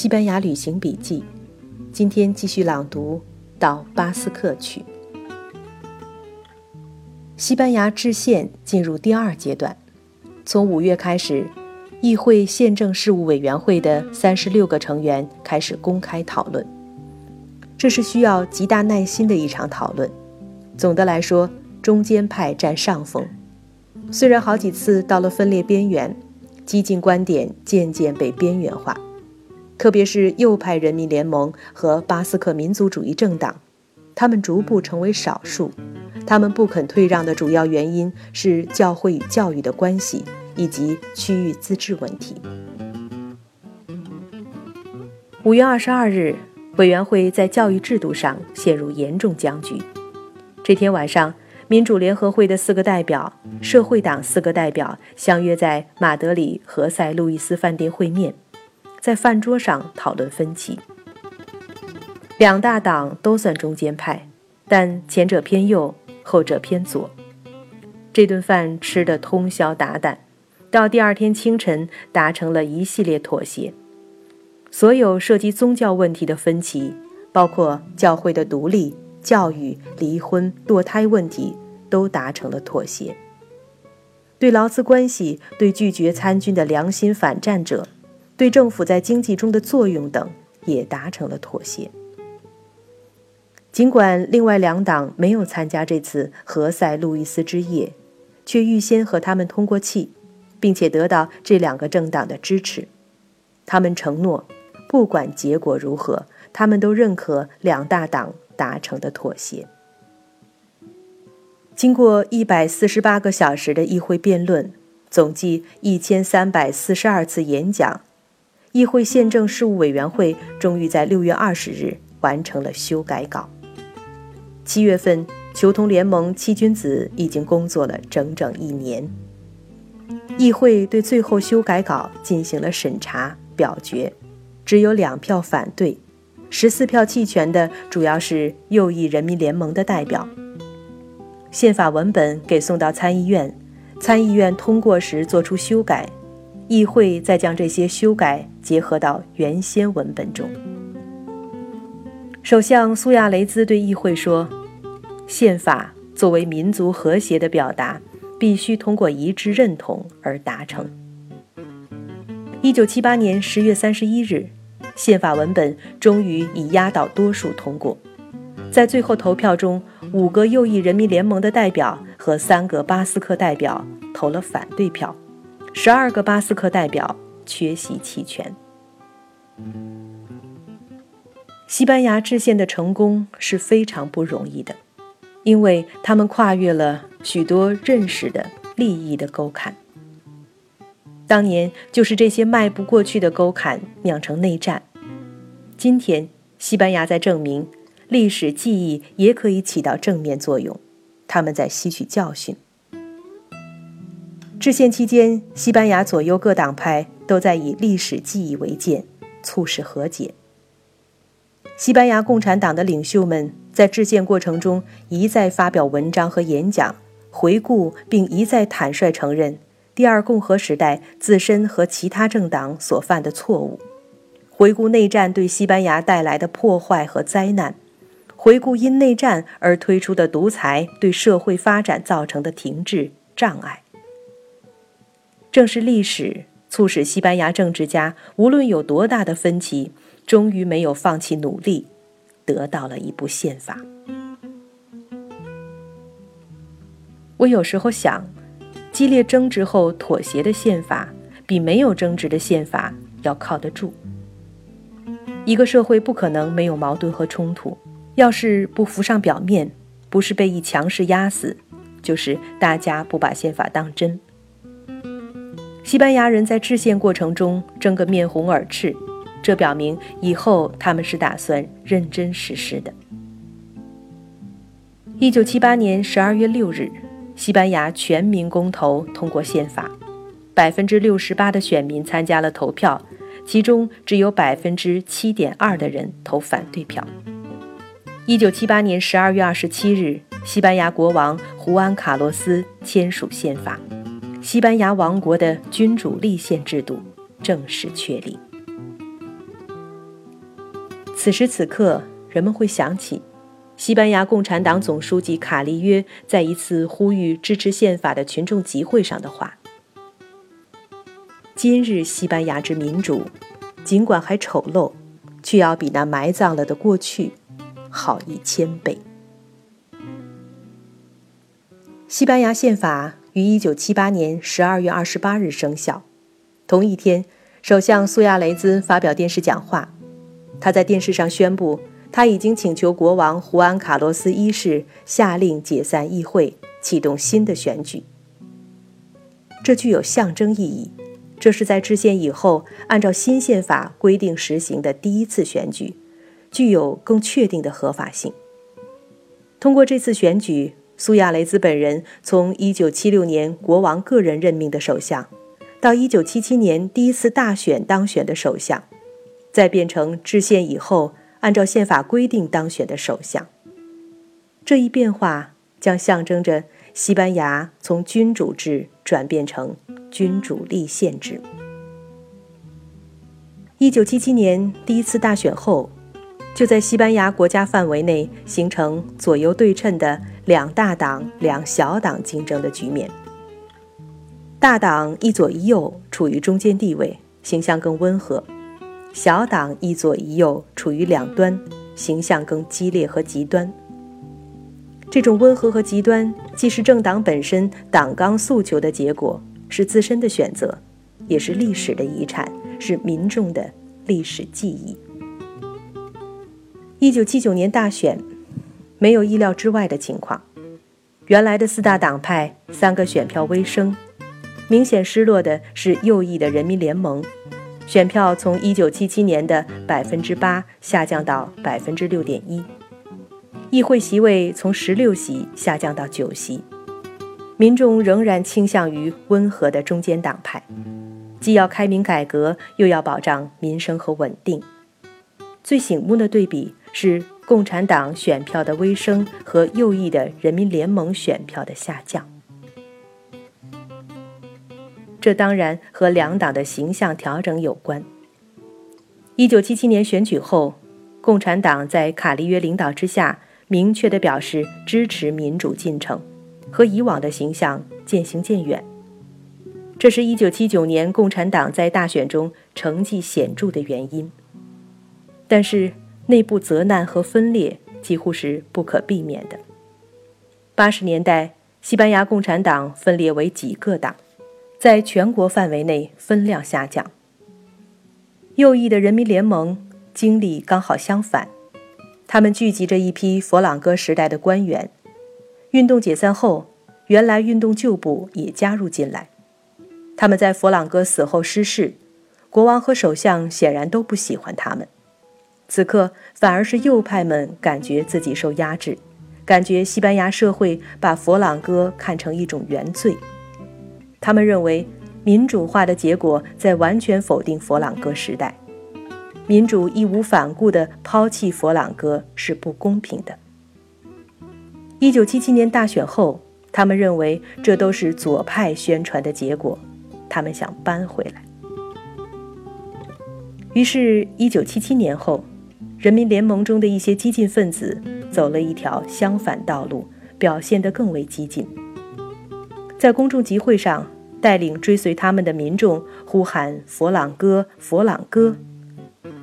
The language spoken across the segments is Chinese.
西班牙旅行笔记，今天继续朗读到巴斯克去。西班牙制宪进入第二阶段，从五月开始，议会宪政事务委员会的三十六个成员开始公开讨论。这是需要极大耐心的一场讨论。总的来说，中间派占上风，虽然好几次到了分裂边缘，激进观点渐渐被边缘化。特别是右派人民联盟和巴斯克民族主义政党，他们逐步成为少数。他们不肯退让的主要原因是教会与教育的关系以及区域自治问题。五月二十二日，委员会在教育制度上陷入严重僵局。这天晚上，民主联合会的四个代表、社会党四个代表相约在马德里何塞路易斯饭店会面。在饭桌上讨论分歧，两大党都算中间派，但前者偏右，后者偏左。这顿饭吃得通宵达旦，到第二天清晨达成了一系列妥协。所有涉及宗教问题的分歧，包括教会的独立、教育、离婚、堕胎问题，都达成了妥协。对劳资关系、对拒绝参军的良心反战者。对政府在经济中的作用等也达成了妥协。尽管另外两党没有参加这次何塞路易斯之夜，却预先和他们通过气，并且得到这两个政党的支持。他们承诺，不管结果如何，他们都认可两大党达成的妥协。经过一百四十八个小时的议会辩论，总计一千三百四十二次演讲。议会宪政事务委员会终于在六月二十日完成了修改稿。七月份，求同联盟七君子已经工作了整整一年。议会对最后修改稿进行了审查表决，只有两票反对，十四票弃权的主要是右翼人民联盟的代表。宪法文本给送到参议院，参议院通过时作出修改。议会再将这些修改结合到原先文本中。首相苏亚雷兹对议会说：“宪法作为民族和谐的表达，必须通过一致认同而达成。”一九七八年十月三十一日，宪法文本终于以压倒多数通过。在最后投票中，五个右翼人民联盟的代表和三个巴斯克代表投了反对票。十二个巴斯克代表缺席弃权。西班牙制宪的成功是非常不容易的，因为他们跨越了许多认识的利益的沟坎。当年就是这些迈不过去的沟坎酿成内战。今天，西班牙在证明历史记忆也可以起到正面作用，他们在吸取教训。制宪期间，西班牙左右各党派都在以历史记忆为鉴，促使和解。西班牙共产党的领袖们在制宪过程中一再发表文章和演讲，回顾并一再坦率承认第二共和时代自身和其他政党所犯的错误，回顾内战对西班牙带来的破坏和灾难，回顾因内战而推出的独裁对社会发展造成的停滞障碍。正是历史促使西班牙政治家无论有多大的分歧，终于没有放弃努力，得到了一部宪法。我有时候想，激烈争执后妥协的宪法，比没有争执的宪法要靠得住。一个社会不可能没有矛盾和冲突，要是不浮上表面，不是被一强势压死，就是大家不把宪法当真。西班牙人在制宪过程中争个面红耳赤，这表明以后他们是打算认真实施的。一九七八年十二月六日，西班牙全民公投通过宪法，百分之六十八的选民参加了投票，其中只有百分之七点二的人投反对票。一九七八年十二月二十七日，西班牙国王胡安·卡洛斯签署宪法。西班牙王国的君主立宪制度正式确立。此时此刻，人们会想起西班牙共产党总书记卡利约在一次呼吁支持宪法的群众集会上的话：“今日西班牙之民主，尽管还丑陋，却要比那埋葬了的过去好一千倍。”西班牙宪法于一九七八年十二月二十八日生效。同一天，首相苏亚雷兹发表电视讲话。他在电视上宣布，他已经请求国王胡安·卡洛斯一世下令解散议会，启动新的选举。这具有象征意义，这是在制宪以后按照新宪法规定实行的第一次选举，具有更确定的合法性。通过这次选举，苏亚雷兹本人从1976年国王个人任命的首相。到一九七七年第一次大选当选的首相，再变成制宪以后按照宪法规定当选的首相。这一变化将象征着西班牙从君主制转变成君主立宪制。一九七七年第一次大选后，就在西班牙国家范围内形成左右对称的两大党两小党竞争的局面。大党一左一右处于中间地位，形象更温和；小党一左一右处于两端，形象更激烈和极端。这种温和和极端，既是政党本身党纲诉求的结果，是自身的选择，也是历史的遗产，是民众的历史记忆。一九七九年大选，没有意料之外的情况，原来的四大党派三个选票微升。明显失落的是右翼的人民联盟，选票从1977年的百分之八下降到百分之六点一，议会席位从十六席下降到九席。民众仍然倾向于温和的中间党派，既要开明改革，又要保障民生和稳定。最醒目的对比是共产党选票的微升和右翼的人民联盟选票的下降。这当然和两党的形象调整有关。一九七七年选举后，共产党在卡利约领导之下，明确地表示支持民主进程，和以往的形象渐行渐远。这是一九七九年共产党在大选中成绩显著的原因。但是，内部责难和分裂几乎是不可避免的。八十年代，西班牙共产党分裂为几个党。在全国范围内分量下降。右翼的人民联盟经历刚好相反，他们聚集着一批佛朗哥时代的官员。运动解散后，原来运动旧部也加入进来。他们在佛朗哥死后失势，国王和首相显然都不喜欢他们。此刻反而是右派们感觉自己受压制，感觉西班牙社会把佛朗哥看成一种原罪。他们认为，民主化的结果在完全否定佛朗哥时代，民主义无反顾地抛弃佛朗哥是不公平的。一九七七年大选后，他们认为这都是左派宣传的结果，他们想搬回来。于是，一九七七年后，人民联盟中的一些激进分子走了一条相反道路，表现得更为激进。在公众集会上，带领追随他们的民众呼喊“佛朗哥，佛朗哥”，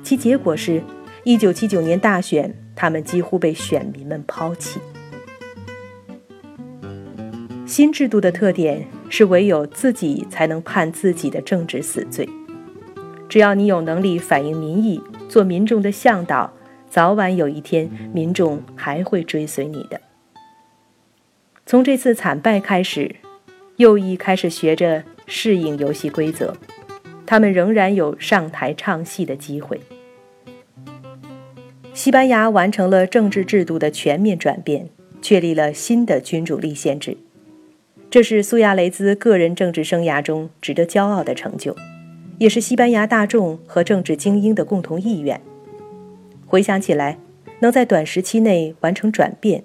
其结果是，一九七九年大选，他们几乎被选民们抛弃。新制度的特点是，唯有自己才能判自己的政治死罪。只要你有能力反映民意，做民众的向导，早晚有一天，民众还会追随你的。从这次惨败开始。右翼开始学着适应游戏规则，他们仍然有上台唱戏的机会。西班牙完成了政治制度的全面转变，确立了新的君主立宪制，这是苏亚雷兹个人政治生涯中值得骄傲的成就，也是西班牙大众和政治精英的共同意愿。回想起来，能在短时期内完成转变，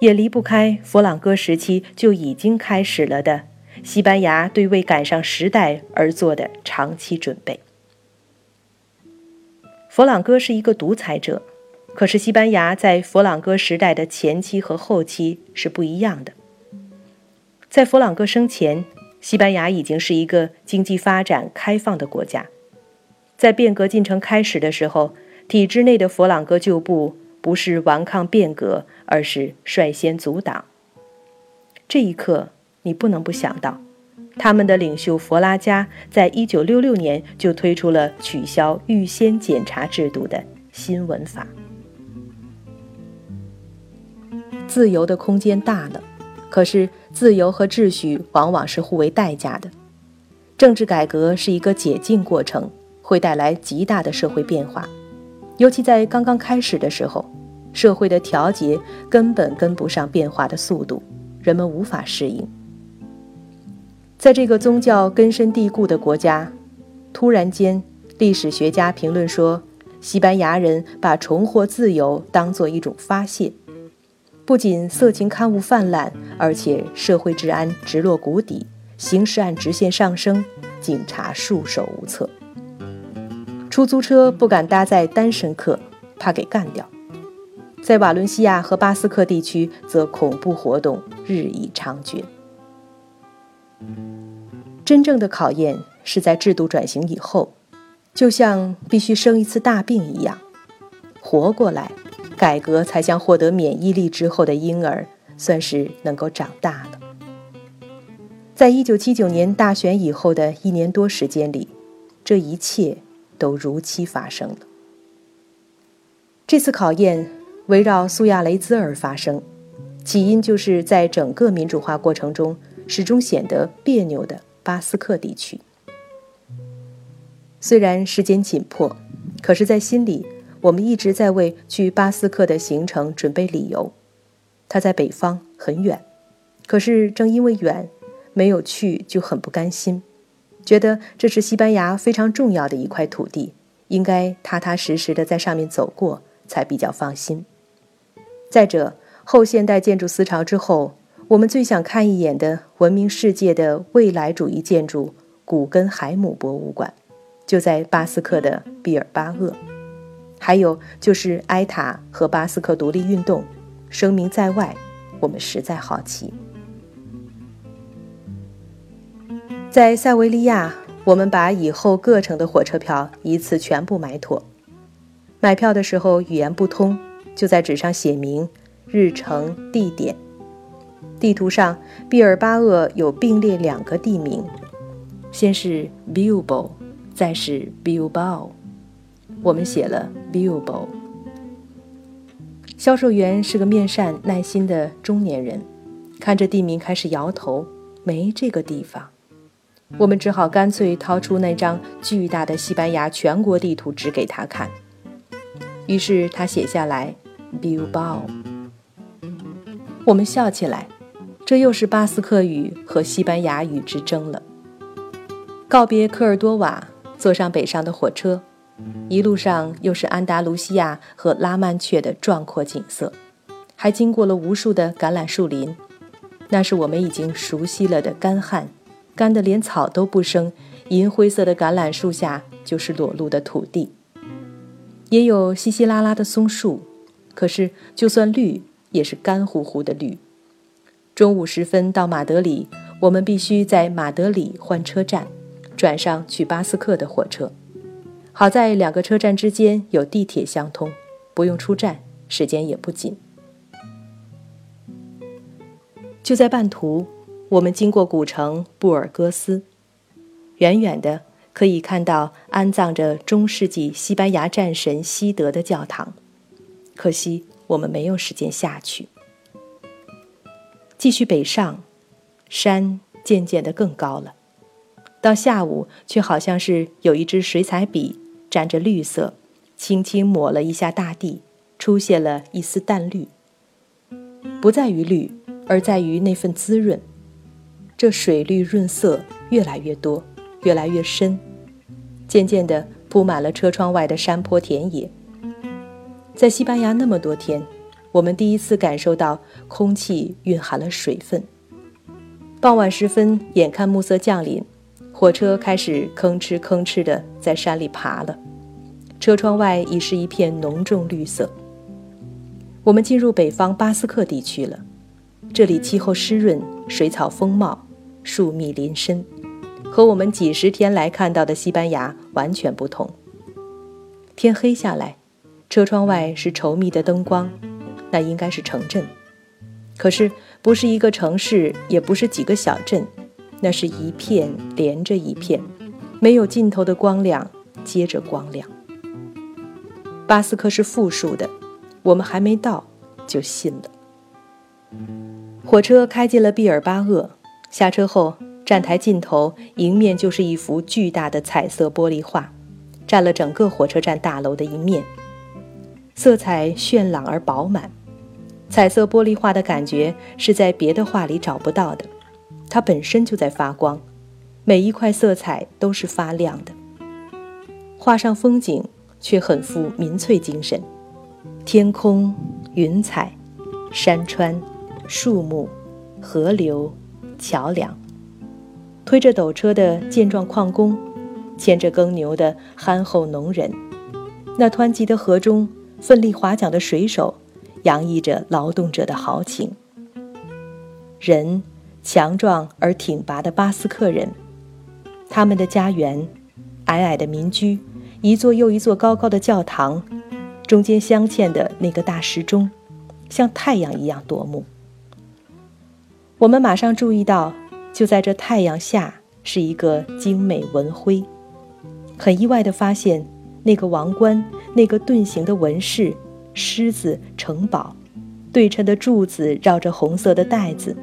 也离不开佛朗哥时期就已经开始了的。西班牙对为赶上时代而做的长期准备。佛朗哥是一个独裁者，可是西班牙在佛朗哥时代的前期和后期是不一样的。在佛朗哥生前，西班牙已经是一个经济发展开放的国家。在变革进程开始的时候，体制内的佛朗哥旧部不是顽抗变革，而是率先阻挡。这一刻，你不能不想到，他们的领袖佛拉加在一九六六年就推出了取消预先检查制度的新闻法。自由的空间大了，可是自由和秩序往往是互为代价的。政治改革是一个解禁过程，会带来极大的社会变化，尤其在刚刚开始的时候，社会的调节根本跟不上变化的速度，人们无法适应。在这个宗教根深蒂固的国家，突然间，历史学家评论说，西班牙人把重获自由当做一种发泄。不仅色情刊物泛滥，而且社会治安直落谷底，刑事案直线上升，警察束手无策。出租车不敢搭载单身客，怕给干掉。在瓦伦西亚和巴斯克地区，则恐怖活动日益猖獗。真正的考验是在制度转型以后，就像必须生一次大病一样，活过来。改革才将获得免疫力之后的婴儿，算是能够长大了。在一九七九年大选以后的一年多时间里，这一切都如期发生了。这次考验围绕苏亚雷兹而发生，起因就是在整个民主化过程中始终显得别扭的巴斯克地区。虽然时间紧迫，可是，在心里。我们一直在为去巴斯克的行程准备理由。他在北方很远，可是正因为远，没有去就很不甘心，觉得这是西班牙非常重要的一块土地，应该踏踏实实的在上面走过才比较放心。再者，后现代建筑思潮之后，我们最想看一眼的闻名世界的未来主义建筑——古根海姆博物馆，就在巴斯克的毕尔巴鄂。还有就是埃塔和巴斯克独立运动，声名在外，我们实在好奇。在塞维利亚，我们把以后各城的火车票一次全部买妥。买票的时候语言不通，就在纸上写明日程、地点。地图上，毕尔巴鄂有并列两个地名，先是 Bilbao，再是 Bilbao。我们写了 Bilbo。销售员是个面善耐心的中年人，看着地名开始摇头，没这个地方。我们只好干脆掏出那张巨大的西班牙全国地图指给他看。于是他写下来 Bilbao。我们笑起来，这又是巴斯克语和西班牙语之争了。告别科尔多瓦，坐上北上的火车。一路上又是安达卢西亚和拉曼却的壮阔景色，还经过了无数的橄榄树林，那是我们已经熟悉了的干旱，干得连草都不生，银灰色的橄榄树下就是裸露的土地。也有稀稀拉拉的松树，可是就算绿，也是干乎乎的绿。中午时分到马德里，我们必须在马德里换车站，转上去巴斯克的火车。好在两个车站之间有地铁相通，不用出站，时间也不紧。就在半途，我们经过古城布尔戈斯，远远的可以看到安葬着中世纪西班牙战神西德的教堂。可惜我们没有时间下去。继续北上，山渐渐的更高了，到下午却好像是有一支水彩笔。沾着绿色，轻轻抹了一下大地，出现了一丝淡绿。不在于绿，而在于那份滋润。这水绿润色越来越多，越来越深，渐渐地铺满了车窗外的山坡田野。在西班牙那么多天，我们第一次感受到空气蕴含了水分。傍晚时分，眼看暮色降临。火车开始吭哧吭哧地在山里爬了，车窗外已是一片浓重绿色。我们进入北方巴斯克地区了，这里气候湿润，水草丰茂，树密林深，和我们几十天来看到的西班牙完全不同。天黑下来，车窗外是稠密的灯光，那应该是城镇，可是不是一个城市，也不是几个小镇，那是一片连着一片，没有尽头的光亮，接着光亮。巴斯克是复数的。我们还没到，就信了。火车开进了毕尔巴鄂，下车后，站台尽头迎面就是一幅巨大的彩色玻璃画，占了整个火车站大楼的一面，色彩绚烂而饱满。彩色玻璃画的感觉是在别的画里找不到的，它本身就在发光，每一块色彩都是发亮的。画上风景却很富民粹精神。天空、云彩、山川、树木、河流、桥梁，推着斗车的健壮矿工，牵着耕牛的憨厚农人，那湍急的河中奋力划桨的水手，洋溢着劳动者的豪情。人，强壮而挺拔的巴斯克人，他们的家园，矮矮的民居，一座又一座高高的教堂。中间镶嵌的那个大时钟，像太阳一样夺目。我们马上注意到，就在这太阳下，是一个精美文徽。很意外地发现，那个王冠，那个盾形的纹饰，狮子、城堡，对称的柱子绕着红色的带子，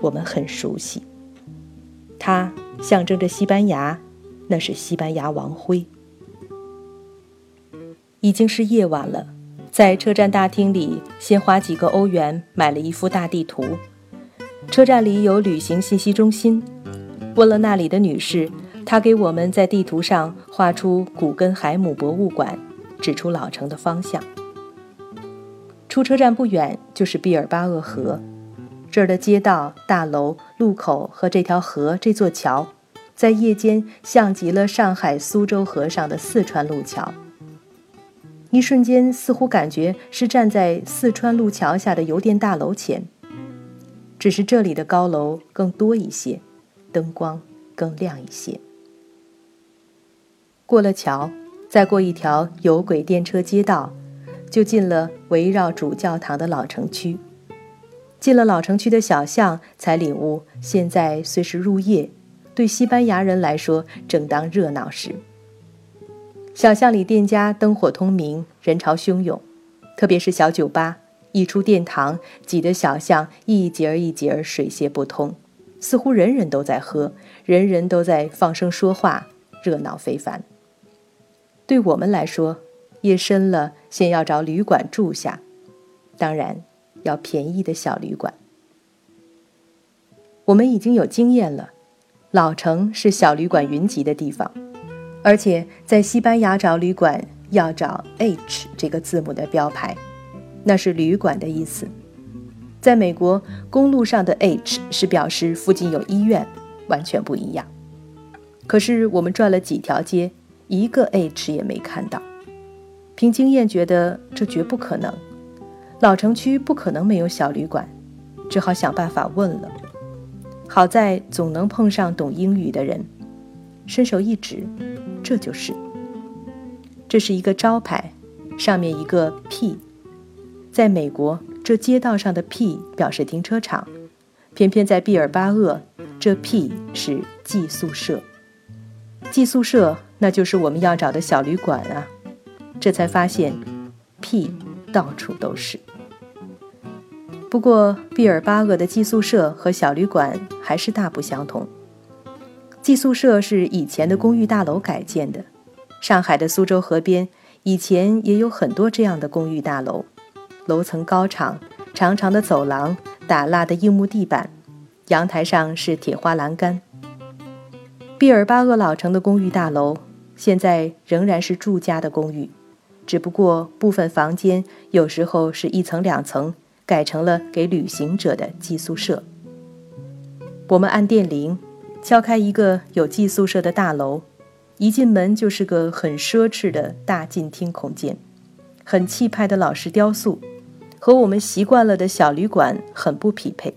我们很熟悉。它象征着西班牙，那是西班牙王徽。已经是夜晚了，在车站大厅里，先花几个欧元买了一幅大地图。车站里有旅行信息中心，问了那里的女士，她给我们在地图上画出古根海姆博物馆，指出老城的方向。出车站不远就是毕尔巴鄂河，这儿的街道、大楼、路口和这条河、这座桥，在夜间像极了上海苏州河上的四川路桥。一瞬间，似乎感觉是站在四川路桥下的邮电大楼前，只是这里的高楼更多一些，灯光更亮一些。过了桥，再过一条有轨电车街道，就进了围绕主教堂的老城区。进了老城区的小巷，才领悟现在虽是入夜，对西班牙人来说正当热闹时。小巷里店家灯火通明，人潮汹涌，特别是小酒吧，一出殿堂，挤得小巷一节儿一节儿水泄不通，似乎人人都在喝，人人都在放声说话，热闹非凡。对我们来说，夜深了，先要找旅馆住下，当然要便宜的小旅馆。我们已经有经验了，老城是小旅馆云集的地方。而且在西班牙找旅馆要找 H 这个字母的标牌，那是旅馆的意思。在美国，公路上的 H 是表示附近有医院，完全不一样。可是我们转了几条街，一个 H 也没看到。凭经验觉得这绝不可能，老城区不可能没有小旅馆，只好想办法问了。好在总能碰上懂英语的人，伸手一指。这就是，这是一个招牌，上面一个 P，在美国，这街道上的 P 表示停车场，偏偏在毕尔巴鄂，这 P 是寄宿舍。寄宿舍，那就是我们要找的小旅馆啊！这才发现屁到处都是。不过，毕尔巴鄂的寄宿舍和小旅馆还是大不相同。寄宿舍是以前的公寓大楼改建的。上海的苏州河边以前也有很多这样的公寓大楼，楼层高敞，长长的走廊，打蜡的硬木地板，阳台上是铁花栏杆。毕尔巴鄂老城的公寓大楼现在仍然是住家的公寓，只不过部分房间有时候是一层两层，改成了给旅行者的寄宿舍。我们按电铃。敲开一个有寄宿舍的大楼，一进门就是个很奢侈的大进厅空间，很气派的老式雕塑，和我们习惯了的小旅馆很不匹配。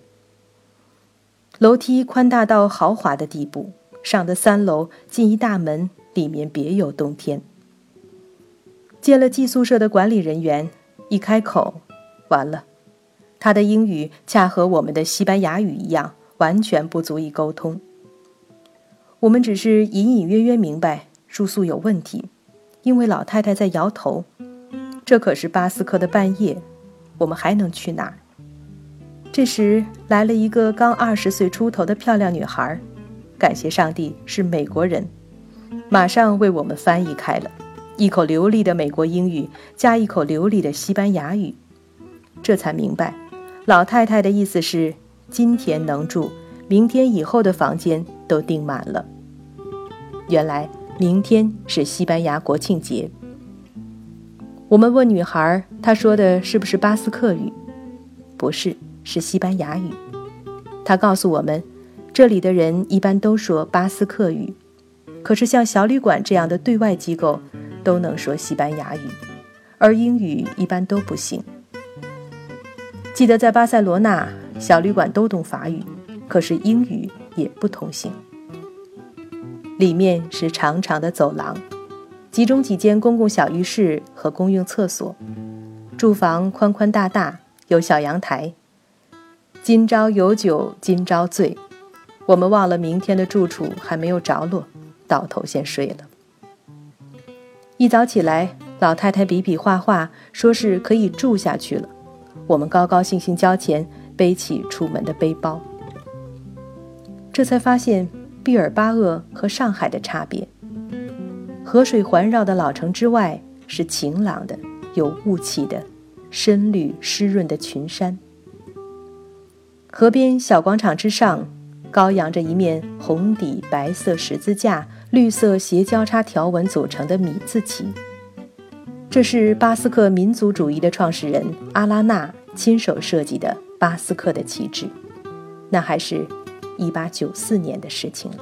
楼梯宽大到豪华的地步，上的三楼进一大门，里面别有洞天。见了寄宿舍的管理人员，一开口，完了，他的英语恰和我们的西班牙语一样，完全不足以沟通。我们只是隐隐约约明白住宿有问题，因为老太太在摇头。这可是巴斯克的半夜，我们还能去哪儿？这时来了一个刚二十岁出头的漂亮女孩，感谢上帝是美国人，马上为我们翻译开了，一口流利的美国英语加一口流利的西班牙语，这才明白，老太太的意思是今天能住，明天以后的房间都订满了。原来明天是西班牙国庆节。我们问女孩，她说的是不是巴斯克语？不是，是西班牙语。她告诉我们，这里的人一般都说巴斯克语，可是像小旅馆这样的对外机构都能说西班牙语，而英语一般都不行。记得在巴塞罗那，小旅馆都懂法语，可是英语也不通行。里面是长长的走廊。集中几间公共小浴室和公用厕所，住房宽宽大大，有小阳台。今朝有酒今朝醉，我们忘了明天的住处还没有着落，倒头先睡了。一早起来，老太太比比划划，说是可以住下去了。我们高高兴兴交钱，背起出门的背包。这才发现毕尔巴鄂和上海的差别。河水环绕的老城之外是晴朗的、有雾气的、深绿湿润的群山。河边小广场之上，高扬着一面红底白色十字架、绿色斜交叉条纹组成的米字旗。这是巴斯克民族主义的创始人阿拉纳亲手设计的巴斯克的旗帜，那还是一八九四年的事情了。